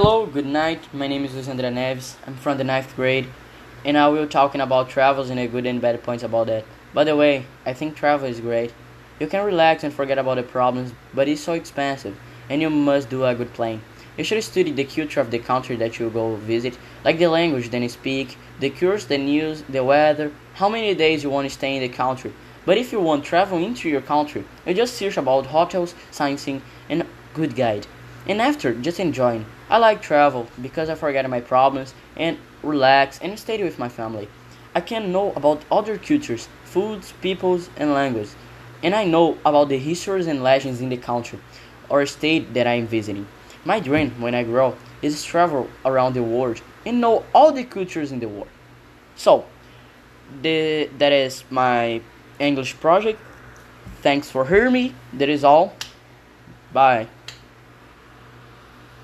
Hello, good night. My name is Luis Neves. I'm from the ninth grade, and I will talking about travels and the good and bad points about that. By the way, I think travel is great. You can relax and forget about the problems, but it's so expensive, and you must do a good plan. You should study the culture of the country that you go visit, like the language they speak, the cures, the news, the weather, how many days you want to stay in the country. But if you want travel into your country, you just search about hotels, sightseeing, and good guide. And after, just enjoying. I like travel because I forget my problems and relax and stay with my family. I can know about other cultures, foods, peoples, and languages and I know about the histories and legends in the country or state that I am visiting. My dream when I grow is travel around the world and know all the cultures in the world. So, the, that is my English project. Thanks for hearing me. That is all. Bye.